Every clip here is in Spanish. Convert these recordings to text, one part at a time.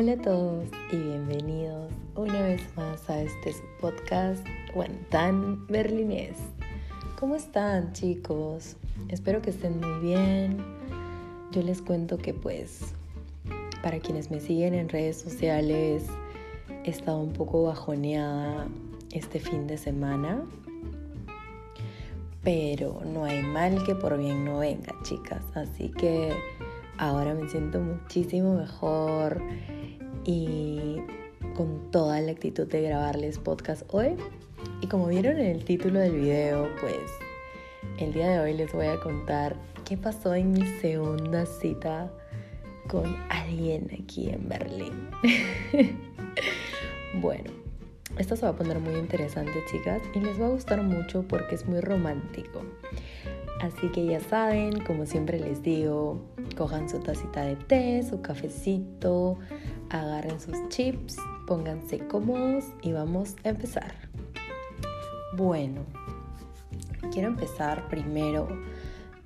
Hola a todos y bienvenidos una vez más a este podcast Guantán Berlinés. ¿Cómo están chicos? Espero que estén muy bien. Yo les cuento que pues para quienes me siguen en redes sociales he estado un poco bajoneada este fin de semana. Pero no hay mal que por bien no venga, chicas. Así que ahora me siento muchísimo mejor y con toda la actitud de grabarles podcast hoy. Y como vieron en el título del video, pues el día de hoy les voy a contar qué pasó en mi segunda cita con alguien aquí en Berlín. bueno, esto se va a poner muy interesante, chicas, y les va a gustar mucho porque es muy romántico. Así que ya saben, como siempre les digo, cojan su tacita de té, su cafecito, agarren sus chips, pónganse cómodos y vamos a empezar. Bueno, quiero empezar primero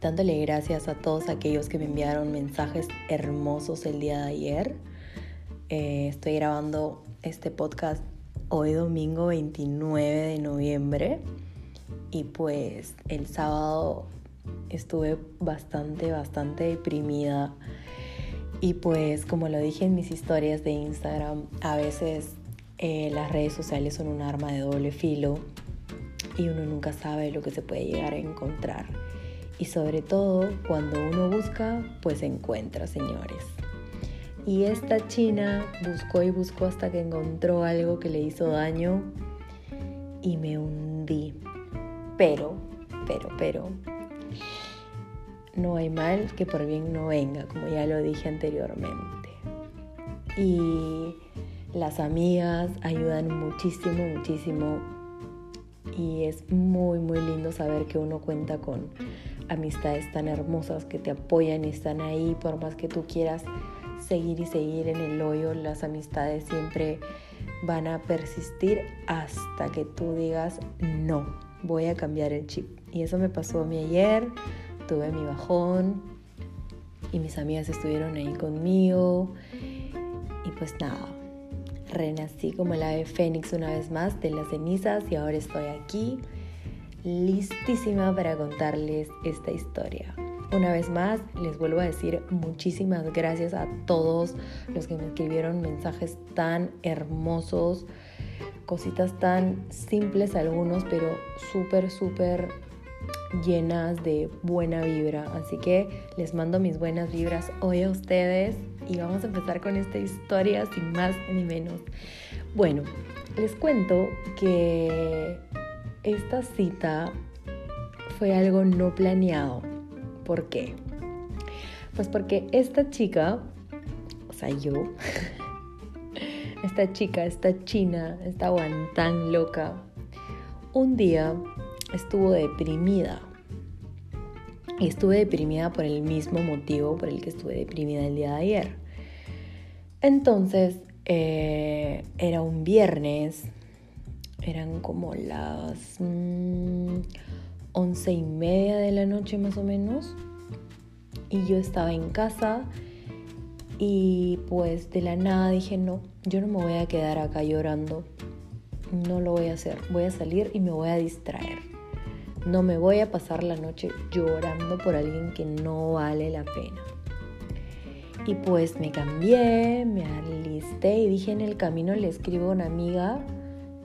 dándole gracias a todos aquellos que me enviaron mensajes hermosos el día de ayer. Eh, estoy grabando este podcast hoy domingo 29 de noviembre y pues el sábado estuve bastante, bastante deprimida. Y pues como lo dije en mis historias de Instagram, a veces eh, las redes sociales son un arma de doble filo y uno nunca sabe lo que se puede llegar a encontrar. Y sobre todo cuando uno busca, pues encuentra, señores. Y esta china buscó y buscó hasta que encontró algo que le hizo daño y me hundí. Pero, pero, pero, no hay mal que por bien no venga, como ya lo dije anteriormente. Y las amigas ayudan muchísimo, muchísimo. Y es muy, muy lindo saber que uno cuenta con amistades tan hermosas que te apoyan y están ahí por más que tú quieras seguir y seguir en el hoyo. Las amistades siempre van a persistir hasta que tú digas no, voy a cambiar el chip. Y eso me pasó a mí ayer tuve mi bajón y mis amigas estuvieron ahí conmigo y pues nada, renací como el ave fénix una vez más de las cenizas y ahora estoy aquí listísima para contarles esta historia. Una vez más, les vuelvo a decir muchísimas gracias a todos los que me escribieron mensajes tan hermosos, cositas tan simples algunos, pero súper, súper llenas de buena vibra. Así que les mando mis buenas vibras hoy a ustedes y vamos a empezar con esta historia sin más ni menos. Bueno, les cuento que esta cita fue algo no planeado. ¿Por qué? Pues porque esta chica, o sea, yo, esta chica, esta china, esta guantán loca, un día estuvo deprimida. Y estuve deprimida por el mismo motivo por el que estuve deprimida el día de ayer. Entonces, eh, era un viernes, eran como las mm, once y media de la noche más o menos. Y yo estaba en casa y pues de la nada dije, no, yo no me voy a quedar acá llorando. No lo voy a hacer. Voy a salir y me voy a distraer. No me voy a pasar la noche llorando por alguien que no vale la pena. Y pues me cambié, me alisté y dije en el camino le escribo a una amiga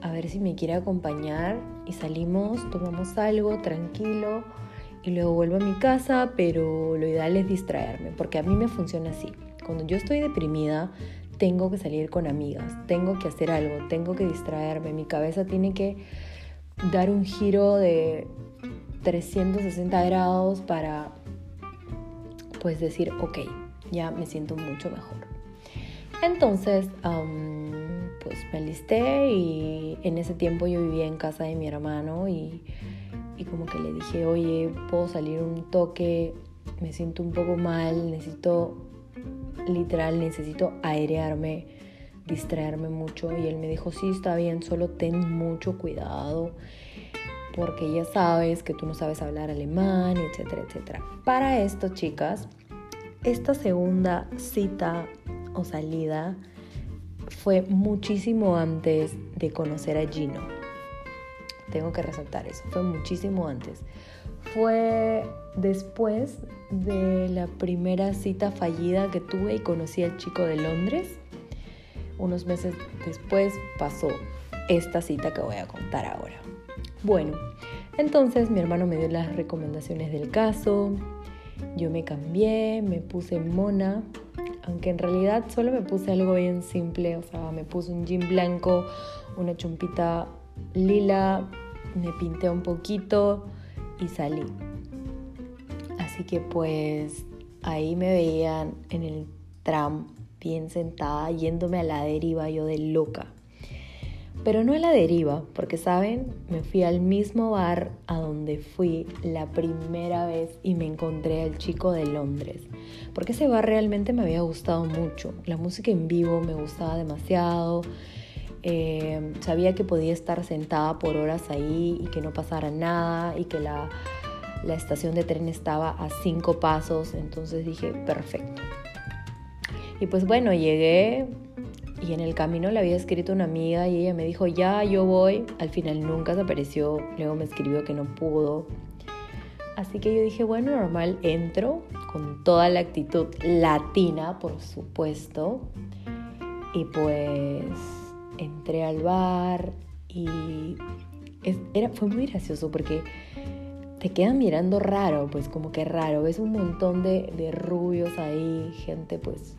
a ver si me quiere acompañar y salimos, tomamos algo tranquilo y luego vuelvo a mi casa, pero lo ideal es distraerme porque a mí me funciona así. Cuando yo estoy deprimida, tengo que salir con amigas, tengo que hacer algo, tengo que distraerme, mi cabeza tiene que dar un giro de 360 grados para pues decir, ok, ya me siento mucho mejor. Entonces, pues me alisté y en ese tiempo yo vivía en casa de mi hermano y, y como que le dije, oye, puedo salir un toque, me siento un poco mal, necesito, literal, necesito airearme, distraerme mucho. Y él me dijo, sí, está bien, solo ten mucho cuidado porque ya sabes que tú no sabes hablar alemán, etcétera, etcétera. Para esto, chicas, esta segunda cita o salida fue muchísimo antes de conocer a Gino. Tengo que resaltar eso, fue muchísimo antes. Fue después de la primera cita fallida que tuve y conocí al chico de Londres. Unos meses después pasó esta cita que voy a contar ahora. Bueno, entonces mi hermano me dio las recomendaciones del caso, yo me cambié, me puse mona, aunque en realidad solo me puse algo bien simple, o sea, me puse un jean blanco, una chumpita lila, me pinté un poquito y salí. Así que pues ahí me veían en el tram bien sentada yéndome a la deriva yo de loca. Pero no a la deriva, porque saben, me fui al mismo bar a donde fui la primera vez y me encontré al chico de Londres. Porque ese bar realmente me había gustado mucho. La música en vivo me gustaba demasiado. Eh, sabía que podía estar sentada por horas ahí y que no pasara nada y que la, la estación de tren estaba a cinco pasos. Entonces dije, perfecto. Y pues bueno, llegué, y en el camino le había escrito una amiga y ella me dijo, ya, yo voy. Al final nunca se apareció, luego me escribió que no pudo. Así que yo dije, bueno, normal, entro con toda la actitud latina, por supuesto. Y pues entré al bar y era, fue muy gracioso porque te quedan mirando raro, pues como que raro. Ves un montón de, de rubios ahí, gente pues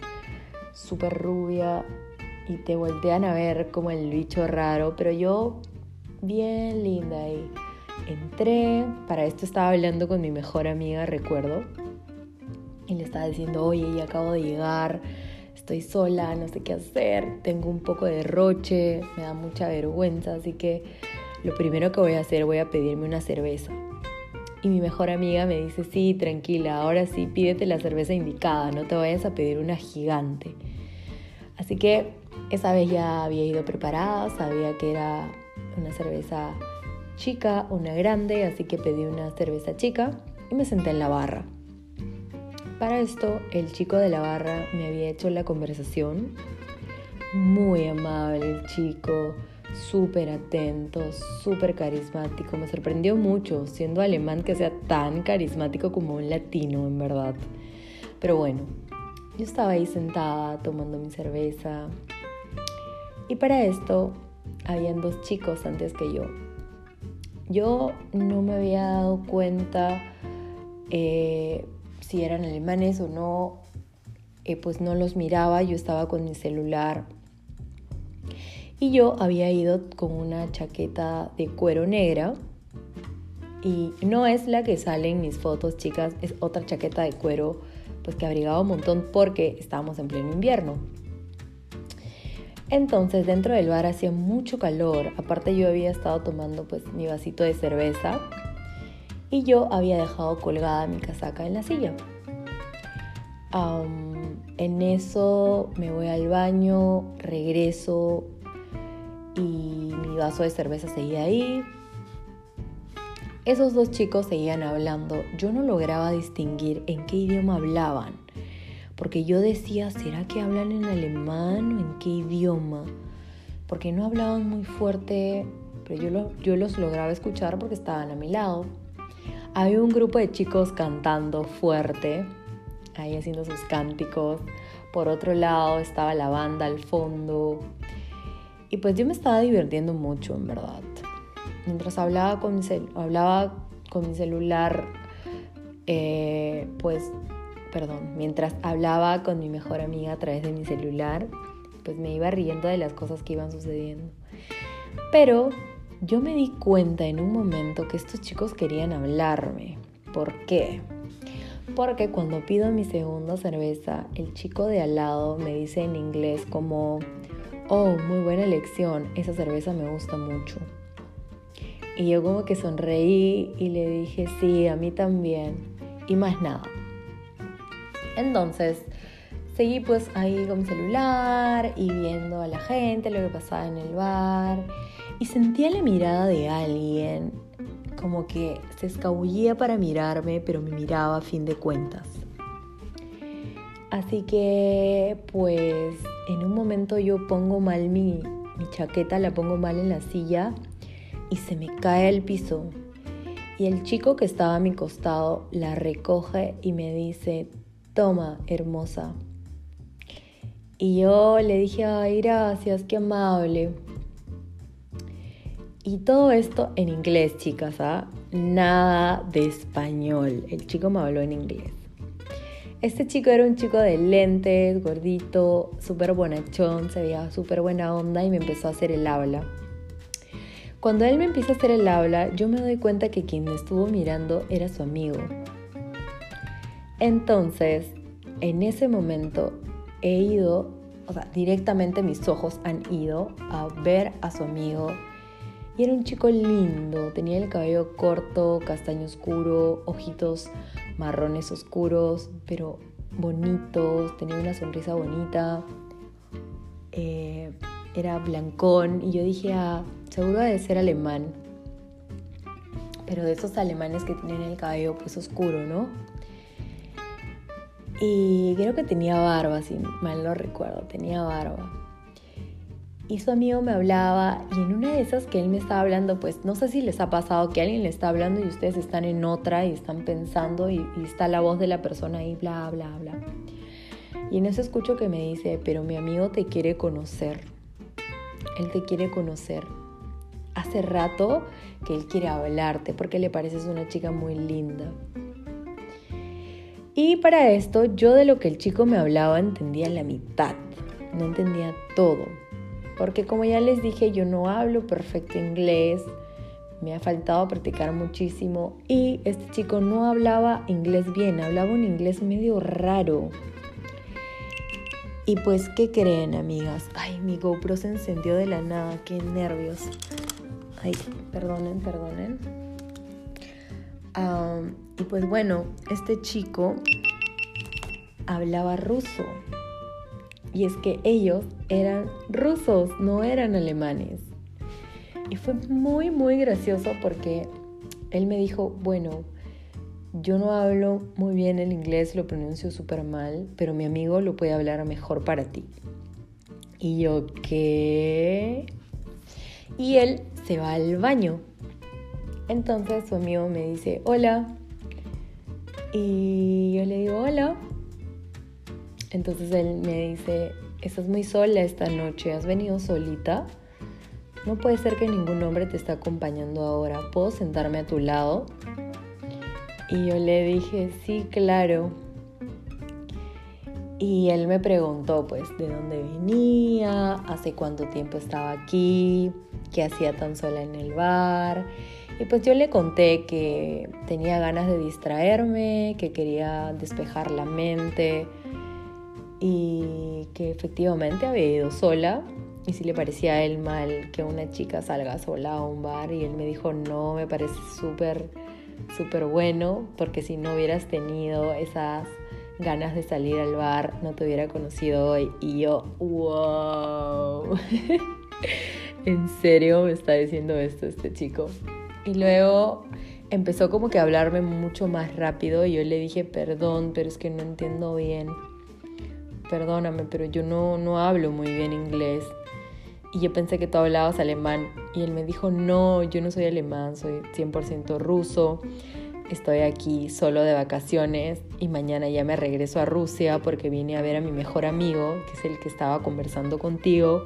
súper rubia y te voltean a ver como el bicho raro, pero yo bien linda y entré, para esto estaba hablando con mi mejor amiga, recuerdo, y le estaba diciendo, oye, ya acabo de llegar, estoy sola, no sé qué hacer, tengo un poco de roche, me da mucha vergüenza, así que lo primero que voy a hacer, voy a pedirme una cerveza. Y mi mejor amiga me dice, sí, tranquila, ahora sí, pídete la cerveza indicada, no te vayas a pedir una gigante. Así que esa vez ya había ido preparada, sabía que era una cerveza chica, una grande, así que pedí una cerveza chica y me senté en la barra. Para esto, el chico de la barra me había hecho la conversación. Muy amable el chico, súper atento, súper carismático. Me sorprendió mucho, siendo alemán, que sea tan carismático como un latino, en verdad. Pero bueno, yo estaba ahí sentada tomando mi cerveza, y para esto habían dos chicos antes que yo. Yo no me había dado cuenta eh, si eran alemanes o no, eh, pues no los miraba, yo estaba con mi celular. Y yo había ido con una chaqueta de cuero negra. Y no es la que sale en mis fotos, chicas, es otra chaqueta de cuero, pues que abrigaba un montón porque estábamos en pleno invierno. Entonces dentro del bar hacía mucho calor, aparte yo había estado tomando pues mi vasito de cerveza y yo había dejado colgada mi casaca en la silla. en eso me voy al baño, regreso y mi vaso de cerveza seguía ahí. Esos dos chicos seguían hablando, yo no lograba distinguir en qué idioma hablaban porque yo decía, ¿será que hablan en alemán o en qué idioma? Porque no hablaban muy fuerte, pero yo, yo los lograba escuchar porque estaban a mi lado. Había un grupo de chicos cantando fuerte, ahí haciendo sus cánticos. Por otro lado estaba la banda al fondo. Y pues yo me estaba divirtiendo mucho, en verdad. Mientras hablaba con mi, hablaba con mi celular, eh, pues perdón, mientras hablaba con mi mejor amiga a través de mi celular, pues me iba riendo de las cosas que iban sucediendo. Pero yo me di cuenta en un momento que estos chicos querían hablarme. ¿Por qué? Porque cuando pido mi segunda cerveza, el chico de al lado me dice en inglés como, oh, muy buena elección, esa cerveza me gusta mucho. Y yo como que sonreí y le dije, sí, a mí también. Y más nada. Entonces, seguí pues ahí con mi celular y viendo a la gente, lo que pasaba en el bar. Y sentía la mirada de alguien, como que se escabullía para mirarme, pero me miraba a fin de cuentas. Así que pues en un momento yo pongo mal mi, mi chaqueta, la pongo mal en la silla y se me cae al piso. Y el chico que estaba a mi costado la recoge y me dice, toma, hermosa. Y yo le dije, ay, gracias, qué amable. Y todo esto en inglés, chicas, ¿ah? Nada de español. El chico me habló en inglés. Este chico era un chico de lentes, gordito, súper bonachón, se veía súper buena onda y me empezó a hacer el habla. Cuando él me empieza a hacer el habla, yo me doy cuenta que quien me estuvo mirando era su amigo. Entonces, en ese momento he ido, o sea, directamente mis ojos han ido a ver a su amigo. Y era un chico lindo, tenía el cabello corto, castaño oscuro, ojitos marrones oscuros, pero bonitos, tenía una sonrisa bonita, eh, era blancón y yo dije, ah, seguro de ser alemán, pero de esos alemanes que tienen el cabello pues oscuro, ¿no? Y creo que tenía barba, si mal no recuerdo, tenía barba. Y su amigo me hablaba y en una de esas que él me estaba hablando, pues no sé si les ha pasado que alguien le está hablando y ustedes están en otra y están pensando y, está la voz de la persona ahí, bla, bla, bla. Y en eso escucho que me dice, pero mi amigo te quiere conocer. Él te quiere conocer. Hace rato que él quiere hablarte porque le pareces una chica muy linda. Y para esto yo de lo que el chico me hablaba entendía la mitad, no entendía todo. Porque como ya les dije, yo no hablo perfecto inglés, me ha faltado practicar muchísimo y este chico no hablaba inglés bien, hablaba un inglés medio raro. Y pues, ¿qué creen, amigas? Ay, mi GoPro se encendió de la nada, qué nervios. Ay, perdonen, perdonen. y pues bueno, este chico hablaba ruso. Y es que ellos eran rusos, no eran alemanes. Y fue muy, muy gracioso porque él me dijo, bueno, yo no hablo muy bien el inglés, lo pronuncio súper mal, pero mi amigo lo puede hablar mejor para ti. Y yo, ¿qué? Y él se va al baño. Entonces su amigo me dice, hola. Y yo le digo, hola. Entonces él me dice, estás muy sola esta noche, ¿has venido solita? No puede ser que ningún hombre te esté acompañando ahora. ¿Puedo sentarme a tu lado? Y yo le dije, sí, claro. Y él me preguntó, pues, de dónde venía, hace cuánto tiempo estaba aquí, qué hacía tan sola en el bar. Y pues yo le conté que tenía ganas de distraerme, que quería despejar la mente y que efectivamente había ido sola. Y si le parecía a él mal que una chica salga sola a un bar y él me dijo, no, me parece súper, súper bueno, porque si no hubieras tenido esas ganas de salir al bar, no te hubiera conocido hoy. Y yo, wow. ¿En serio me está diciendo esto este chico? Y luego empezó como que a hablarme mucho más rápido y yo le dije, perdón, pero es que no entiendo bien. Perdóname, pero yo no, no hablo muy bien inglés. Y yo pensé que tú hablabas alemán. Y él me dijo, no, yo no soy alemán, soy 100% ruso. Estoy aquí solo de vacaciones y mañana ya me regreso a Rusia porque vine a ver a mi mejor amigo, que es el que estaba conversando contigo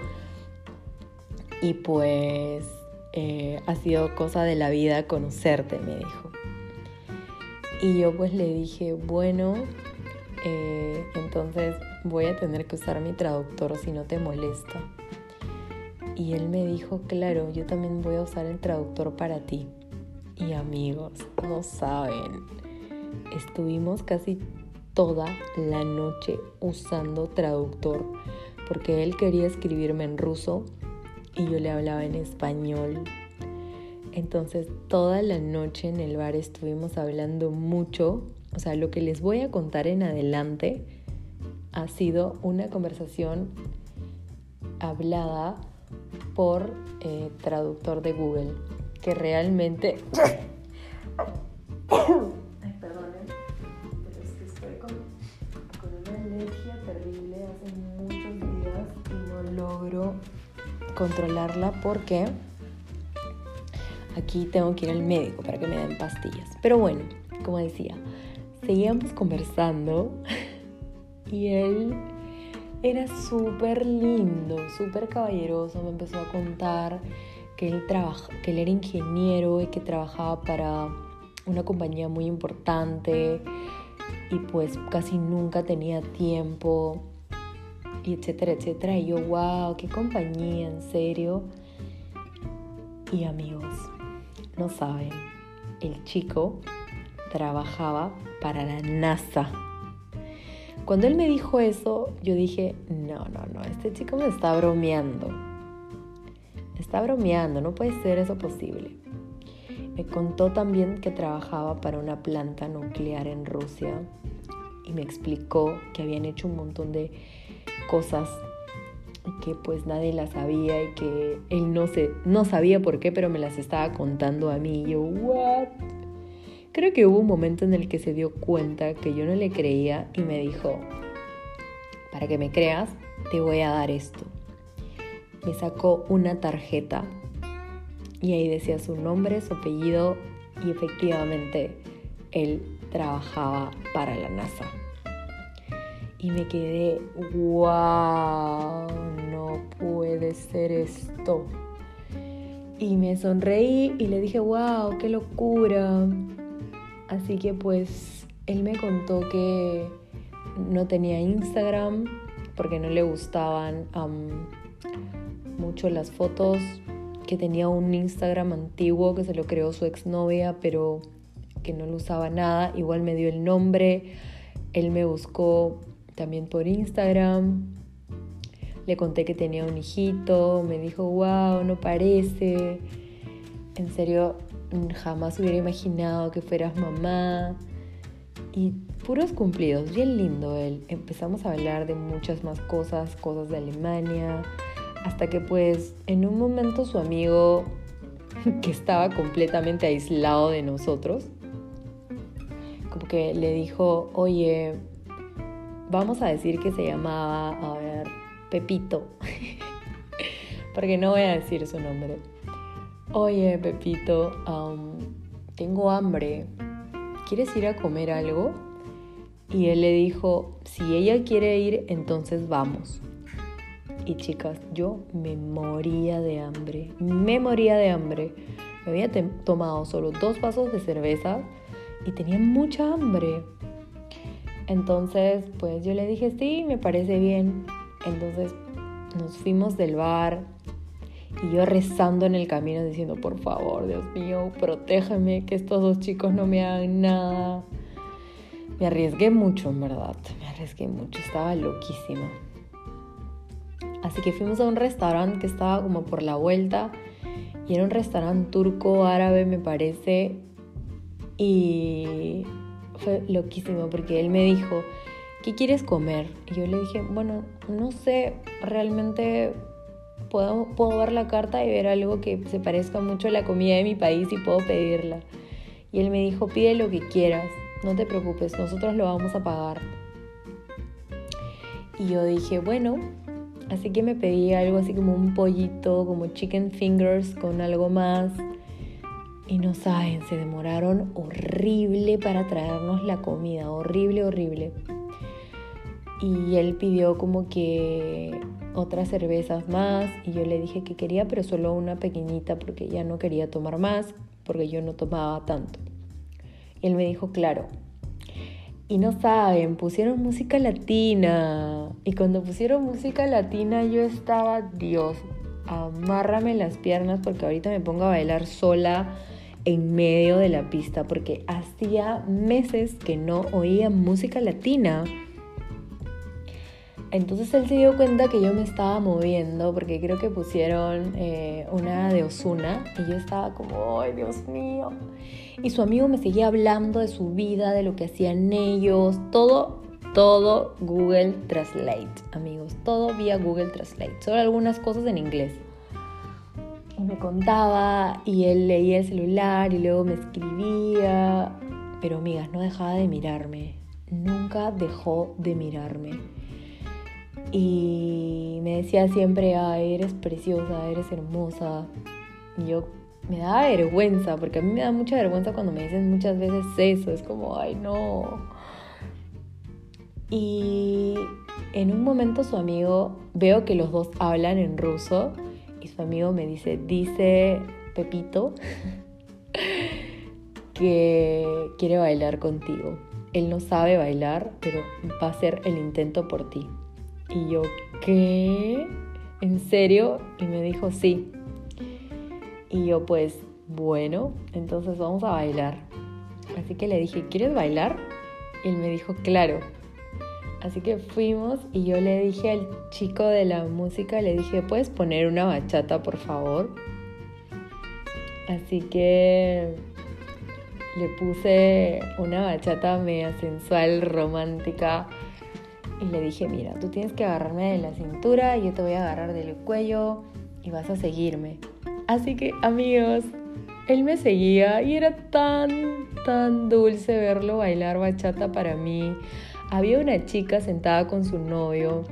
y pues eh, ha sido cosa de la vida conocerte, me dijo. Y yo pues le dije, bueno, eh, entonces voy a tener que usar mi traductor si no te molesta. Y él me dijo, claro, yo también voy a usar el traductor para ti. Y amigos, no saben, estuvimos casi toda la noche usando traductor porque él quería escribirme en ruso y yo le hablaba en español. Entonces toda la noche en el bar estuvimos hablando mucho. O sea, lo que les voy a contar en adelante ha sido una conversación hablada por eh, traductor de Google, que realmente... Ay, perdonen, ¿eh? pero es que estoy con, con una alergia terrible hace muchos días y no logro controlarla porque aquí tengo que ir al médico para que me den pastillas. Pero bueno, como decía, seguíamos conversando y él era súper lindo, súper caballeroso, me empezó a contar que él, que él era ingeniero y que trabajaba para una compañía muy importante y pues casi nunca tenía tiempo y etcétera, etcétera. Y yo, wow, qué compañía, en serio. Y amigos, no saben, el chico trabajaba para la NASA. Cuando él me dijo eso, yo dije, no, no, no, este chico me está bromeando. Me está bromeando, no puede ser eso posible. Me contó también que trabajaba para una planta nuclear en Rusia y me explicó que habían hecho un montón de cosas que pues nadie las sabía y que él no, se, no sabía por qué, pero me las estaba contando a mí. Y yo, ¿what? Creo que hubo un momento en el que se dio cuenta que yo no le creía y me dijo, para que me creas, te voy a dar esto. Me sacó una tarjeta y ahí decía su nombre, su apellido y efectivamente él trabajaba para la NASA. Y me quedé, wow, no puede ser esto. Y me sonreí y le dije, wow, qué locura. Así que pues él me contó que no tenía Instagram porque no le gustaban mucho las fotos, que tenía un Instagram antiguo que se lo creó su exnovia, pero que no lo usaba nada. Igual me dio el nombre, él me buscó también por Instagram. Le conté que tenía un hijito, me dijo, wow, no parece. En serio, jamás hubiera imaginado que fueras mamá. Y puros cumplidos, bien lindo él. Empezamos a hablar de muchas más cosas, cosas de Alemania, hasta que pues en un momento su amigo, que estaba completamente aislado de nosotros, como que le dijo, oye, vamos a decir que se llamaba, a ver, Pepito, porque no voy a decir su nombre oye Pepito, tengo hambre, ¿quieres ir a comer algo? Y él le dijo, si ella quiere ir, entonces vamos. Y chicas, yo me moría de hambre, me moría de hambre. Me había tomado solo dos vasos de cerveza y tenía mucha hambre. Entonces, pues yo le dije, sí, me parece bien. Entonces nos fuimos del bar, y yo rezando en el camino diciendo, por favor, Dios mío, protégeme, que estos dos chicos no me hagan nada. Me arriesgué mucho, en verdad, me arriesgué mucho, estaba loquísima. Así que fuimos a un restaurante que estaba como por la vuelta y era un restaurante turco árabe, me parece. Y fue loquísimo porque él me dijo, ¿qué quieres comer? Y yo le dije, bueno, no sé, realmente puedo, puedo ver la carta y ver algo que se parezca mucho a la comida de mi país y puedo pedirla. Y él me dijo, pide lo que quieras, no te preocupes, nosotros lo vamos a pagar. Y yo dije, bueno, así que me pedí algo así como un pollito, como chicken fingers con algo más. Y no saben, se demoraron horrible para traernos la comida, horrible, horrible. Y él pidió como que otras cervezas más y yo le dije que quería pero solo una pequeñita porque ya no quería tomar más porque yo no tomaba tanto. Y él me dijo, claro. Y no saben, pusieron música latina. Y cuando pusieron música latina yo estaba, Dios, amárrame las piernas porque ahorita me pongo a bailar sola en medio de la pista porque hacía meses que no oía música latina. Entonces él se dio cuenta que yo me estaba moviendo porque creo que pusieron eh, una de Osuna y yo estaba como, ¡ay, Dios mío! Y su amigo me seguía hablando de su vida, de lo que hacían ellos, todo, todo Google Translate, amigos, todo vía Google Translate, solo algunas cosas en inglés. Me contaba y él leía el celular y luego me escribía, pero amigas, no dejaba de mirarme, nunca dejó de mirarme Y me decía siempre, ay, eres preciosa, eres hermosa. Y yo me daba vergüenza, porque a mí me da mucha vergüenza cuando me dicen muchas veces eso. Es como, ay, no. Y en un momento su amigo, veo que los dos hablan en ruso y su amigo me dice, dice Pepito que quiere bailar contigo. Él no sabe bailar, pero va a hacer el intento por ti. Y yo, ¿qué? ¿En serio? Y me dijo, sí. Y yo, pues, bueno, entonces vamos a bailar. Así que le dije, ¿quieres bailar? Y él me dijo, claro. Así que fuimos y yo le dije al chico de la música, le dije, ¿puedes poner una bachata, por favor? Así que le puse una bachata media sensual, romántica. Y le dije, mira, tú tienes que agarrarme de la cintura, yo te voy a agarrar del cuello y vas a seguirme. Así que amigos, él me seguía y era tan, tan dulce verlo bailar bachata para mí. Había una chica sentada con su novio,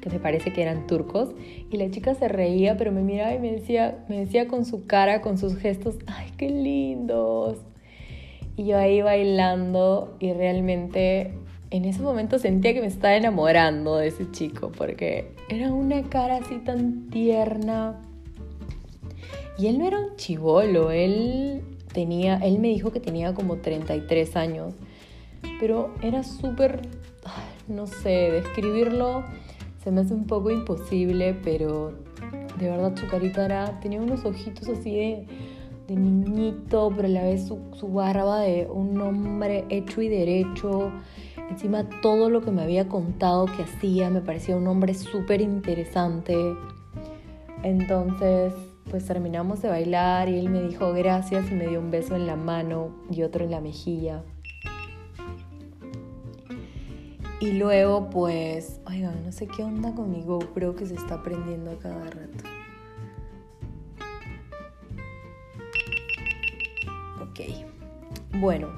que me parece que eran turcos, y la chica se reía, pero me miraba y me decía, me decía con su cara, con sus gestos, ¡ay, qué lindos! Y yo ahí bailando y realmente en ese momento sentía que me estaba enamorando de ese chico porque era una cara así tan tierna. Y él no era un chivolo, él tenía, él me dijo que tenía como 33 años, pero era súper, no sé, describirlo se me hace un poco imposible, pero de verdad su carita era, tenía unos ojitos así de de niñito, pero a la vez su, barba de un hombre hecho y derecho. Encima todo lo que me había contado que hacía me parecía un hombre súper interesante. Entonces, pues terminamos de bailar y él me dijo gracias y me dio un beso en la mano y otro en la mejilla. Y luego, pues, oigan, no sé qué onda con mi GoPro que se está prendiendo a cada rato. Bueno,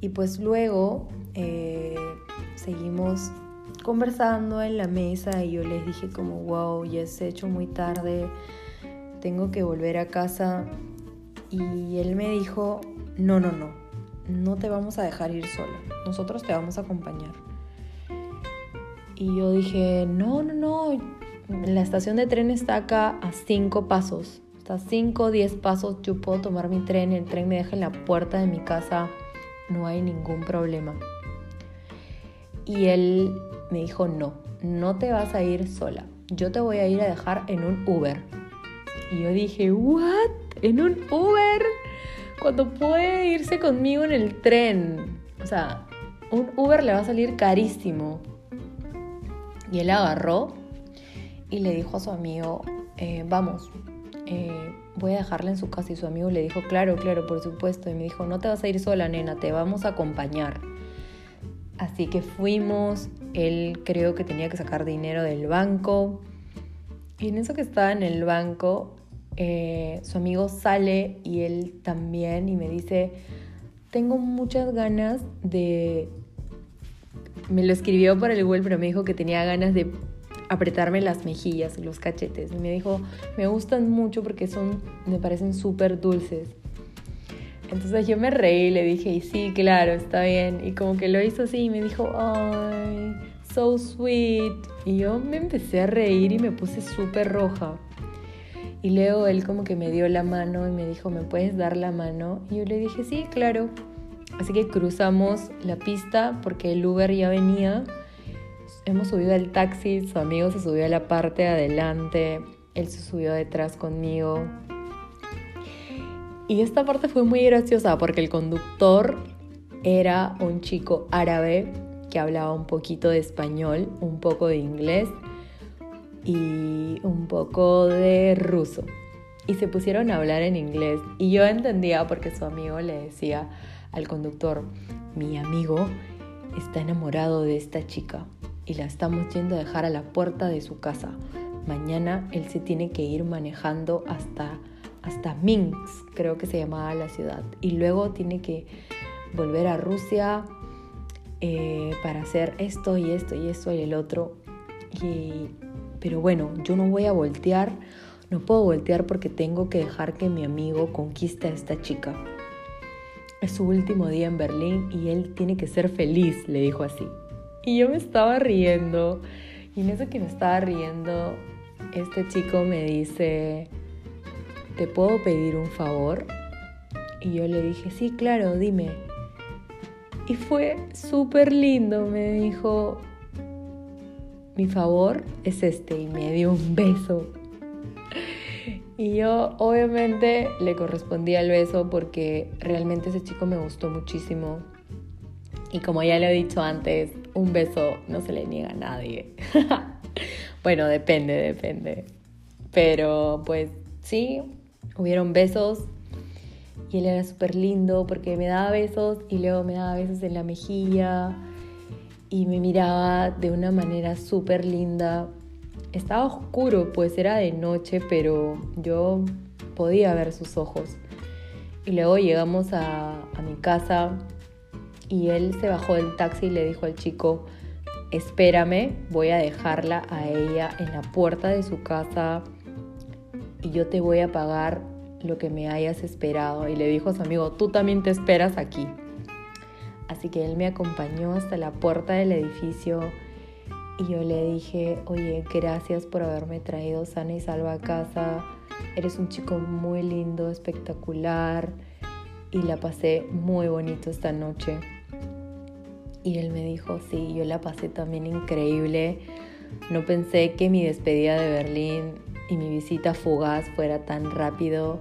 y pues luego eh, seguimos conversando en la mesa y yo les dije como, wow, ya ha hecho muy tarde, tengo que volver a casa. Y él me dijo, no, no, no, no te vamos a dejar ir sola, nosotros te vamos a acompañar. Y yo dije, no, no, no, la estación de tren está acá a cinco pasos. Hasta 5 o 10 pasos yo puedo tomar mi tren, el tren me deja en la puerta de mi casa, no hay ningún problema. Y él me dijo, no, no te vas a ir sola, yo te voy a ir a dejar en un Uber. Y yo dije, ¿what? ¿En un Uber? Cuando puede irse conmigo en el tren. O sea, un Uber le va a salir carísimo. Y él agarró y le dijo a su amigo, eh, vamos, eh, voy a dejarla en su casa y su amigo le dijo, claro, claro, por supuesto. Y me dijo, no te vas a ir sola, nena, te vamos a acompañar. Así que fuimos, él creo que tenía que sacar dinero del banco. Y en eso que estaba en el banco, eh, su amigo sale y él también y me dice, tengo muchas ganas de... Me lo escribió por el Google, pero me dijo que tenía ganas de apretarme las mejillas, los cachetes. Y me dijo, me gustan mucho porque son, me parecen súper dulces. Entonces yo me reí y le dije, y sí, claro, está bien. Y como que lo hizo así y me dijo, ay, so sweet. Y yo me empecé a reír y me puse súper roja. Y luego él como que me dio la mano y me dijo, ¿me puedes dar la mano? Y yo le dije, sí, claro. Así que cruzamos la pista porque el Uber ya venía hemos subido al taxi, su amigo se subió a la parte de adelante, él se subió detrás conmigo. Y esta parte fue muy graciosa porque el conductor era un chico árabe que hablaba un poquito de español, un poco de inglés y un poco de ruso. Y se pusieron a hablar en inglés y yo entendía porque su amigo le decía al conductor, mi amigo está enamorado de esta chica y la estamos yendo a dejar a la puerta de su casa. Mañana él se tiene que ir manejando hasta, hasta Minsk, creo que se llamaba la ciudad, y luego tiene que volver a Rusia eh, para hacer esto y esto y esto y el otro. y, pero bueno, yo no voy a voltear, no puedo voltear porque tengo que dejar que mi amigo conquiste a esta chica. Es su último día en Berlín y él tiene que ser feliz, le dijo así. Y yo me estaba riendo. Y en eso que me estaba riendo, este chico me dice, ¿te puedo pedir un favor? Y yo le dije, sí, claro, dime. Y fue súper lindo, me dijo, mi favor es este, y me dio un beso. Y yo obviamente le correspondí al beso porque realmente ese chico me gustó muchísimo. Y como ya le he dicho antes, un beso no se le niega a nadie. bueno, depende, depende. Pero pues sí, hubieron besos y él era súper lindo porque me daba besos y luego me daba besos en la mejilla y me miraba de una manera súper linda estaba oscuro, pues era de noche, pero yo podía ver sus ojos. Y luego llegamos a, a mi casa y él se bajó del taxi y le dijo al chico, espérame, voy a dejarla a ella en la puerta de su casa y yo te voy a pagar lo que me hayas esperado. Y le dijo a su amigo, tú también te esperas aquí. Así que él me acompañó hasta la puerta del edificio y yo le dije, oye, gracias por haberme traído sana y salva a casa. Eres un chico muy lindo, espectacular. Y la pasé muy bonito esta noche. Y él me dijo, sí, yo la pasé también increíble. No pensé que mi despedida de Berlín y mi visita fugaz fuera tan rápido.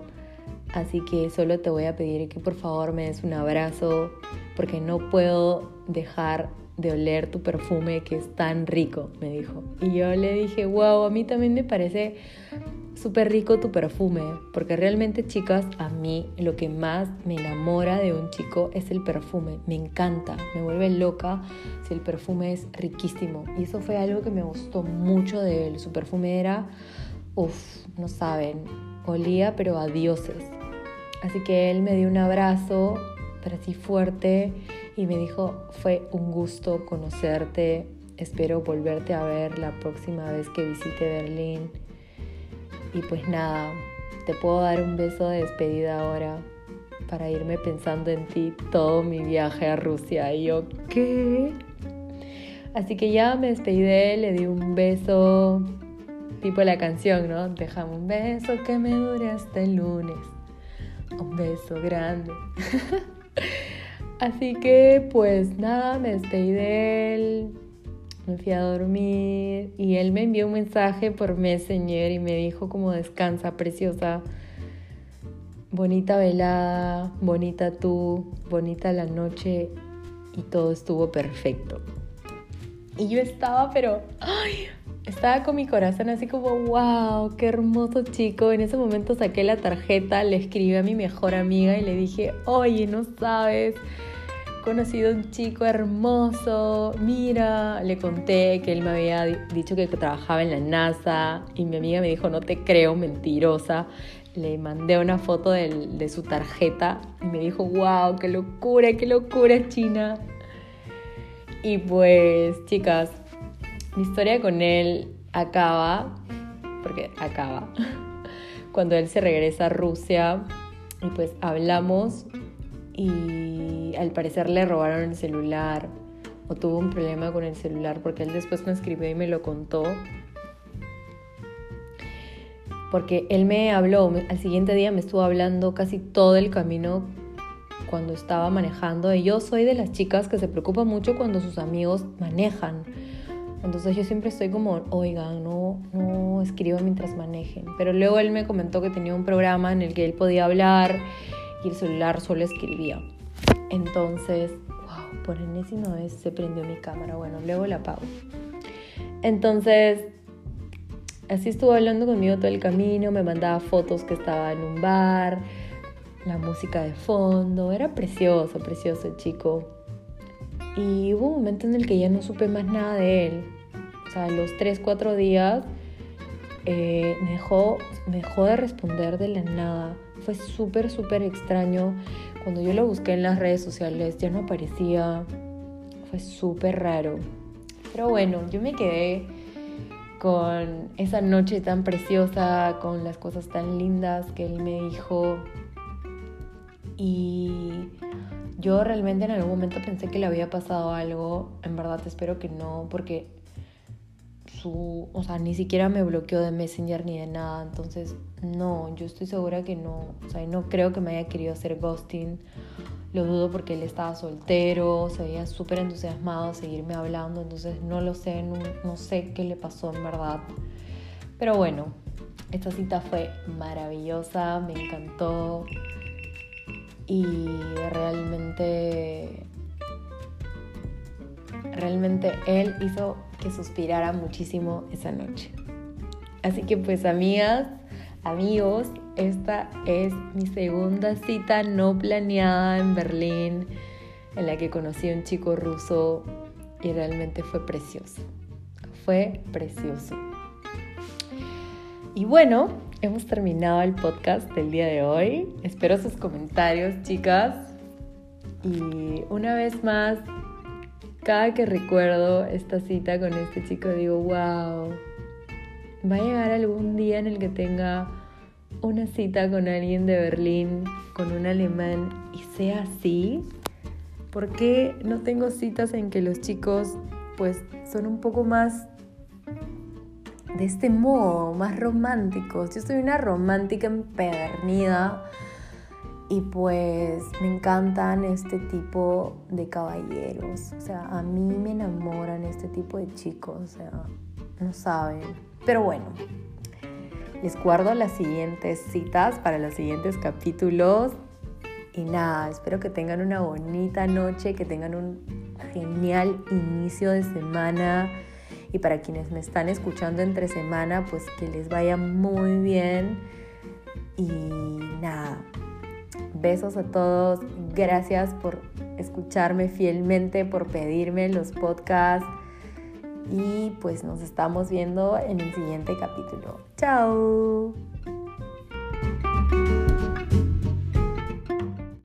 Así que solo te voy a pedir que por favor me des un abrazo porque no puedo dejar de oler tu perfume que es tan rico, me dijo. Y yo le dije, wow, a mí también me parece súper rico tu perfume, porque realmente chicas, a mí lo que más me enamora de un chico es el perfume, me encanta, me vuelve loca si el perfume es riquísimo. Y eso fue algo que me gustó mucho de él, su perfume era, uff, no saben, olía pero a dioses. Así que él me dio un abrazo, pero así fuerte y me dijo, fue un gusto conocerte, espero volverte a ver la próxima vez que visite Berlín. Y pues nada, te puedo dar un beso de despedida ahora para irme pensando en ti todo mi viaje a Rusia. Y yo, ¿qué? Así que ya me despedí le di un beso, tipo la canción, ¿no? Déjame un beso que me dure hasta el lunes. Un beso grande. Así que pues nada, me despedí de él, me fui a dormir y él me envió un mensaje por Messenger y me dijo como descansa, preciosa, bonita velada, bonita tú, bonita la noche y todo estuvo perfecto. Y yo estaba, pero, estaba con mi corazón así como, wow, qué hermoso chico. En ese momento saqué la tarjeta, le escribí a mi mejor amiga y le dije, oye, no sabes, conocido un chico hermoso, mira, le conté que él me había dicho que trabajaba en la NASA y mi amiga me dijo, no te creo, mentirosa. Le mandé una foto de, de su tarjeta y me dijo, wow, qué locura, qué locura, China. Y pues, chicas, mi historia con él acaba, porque acaba, cuando él se regresa a Rusia y pues hablamos y al parecer le robaron el celular o tuvo un problema con el celular porque él después me escribió y me lo contó. Porque él me habló, al siguiente día me estuvo hablando casi todo el camino cuando estaba manejando y yo soy de las chicas que se preocupa mucho cuando sus amigos manejan entonces yo siempre estoy como, oigan, no, no escriban mientras manejen. Pero luego él me comentó que tenía un programa en el que él podía hablar y el celular solo escribía. Entonces, wow, por enésima vez se prendió mi cámara. Bueno, luego la apago. Entonces, así estuvo hablando conmigo todo el camino, me mandaba fotos que estaba en un bar, la música de fondo, era precioso, precioso chico. Y hubo un momento en el que ya no supe más nada de él sea, los 3, 4 días eh, me, dejó, me dejó de responder de la nada. Fue súper, súper extraño. Cuando yo lo busqué en las redes sociales ya no aparecía. Fue súper raro. Pero bueno, yo me quedé con esa noche tan preciosa, con las cosas tan lindas que él me dijo. Y yo realmente en algún momento pensé que le había pasado algo. En verdad espero que no, porque o sea, ni siquiera me bloqueó de Messenger ni de nada. Entonces, no, yo estoy segura que no. O sea, no creo que me haya querido hacer ghosting. Lo dudo porque él estaba soltero, se veía súper entusiasmado a seguirme hablando. Entonces, no lo sé, no sé qué le pasó en verdad. Pero bueno, esta cita fue maravillosa, me encantó y realmente realmente él hizo que suspirara muchísimo esa noche. Así que pues amigas, amigos, esta es mi segunda cita no planeada en Berlín, en la que conocí a un chico ruso y realmente fue precioso. Fue precioso. Y bueno, hemos terminado el podcast del día de hoy. Espero sus comentarios, chicas. Y una vez más, cada que recuerdo esta cita con este chico, digo, wow, va a llegar algún día en el que tenga una cita con alguien de Berlín, con un alemán, y sea así. ¿Por qué no tengo citas en que los chicos pues son un poco más de este modo, más románticos. Yo soy una romántica empedernida y pues me encantan este tipo de caballeros. O sea, a mí me enamoran este tipo de chicos. O sea, no saben. Pero bueno, les guardo las siguientes citas para los siguientes capítulos. Y nada, espero que tengan una bonita noche, que tengan un genial inicio de semana y para quienes me están escuchando entre semana, pues que les vaya muy bien. Y nada, besos a todos. Gracias por escucharme fielmente, por pedirme los podcasts. Y pues nos estamos viendo en el siguiente capítulo. Chao.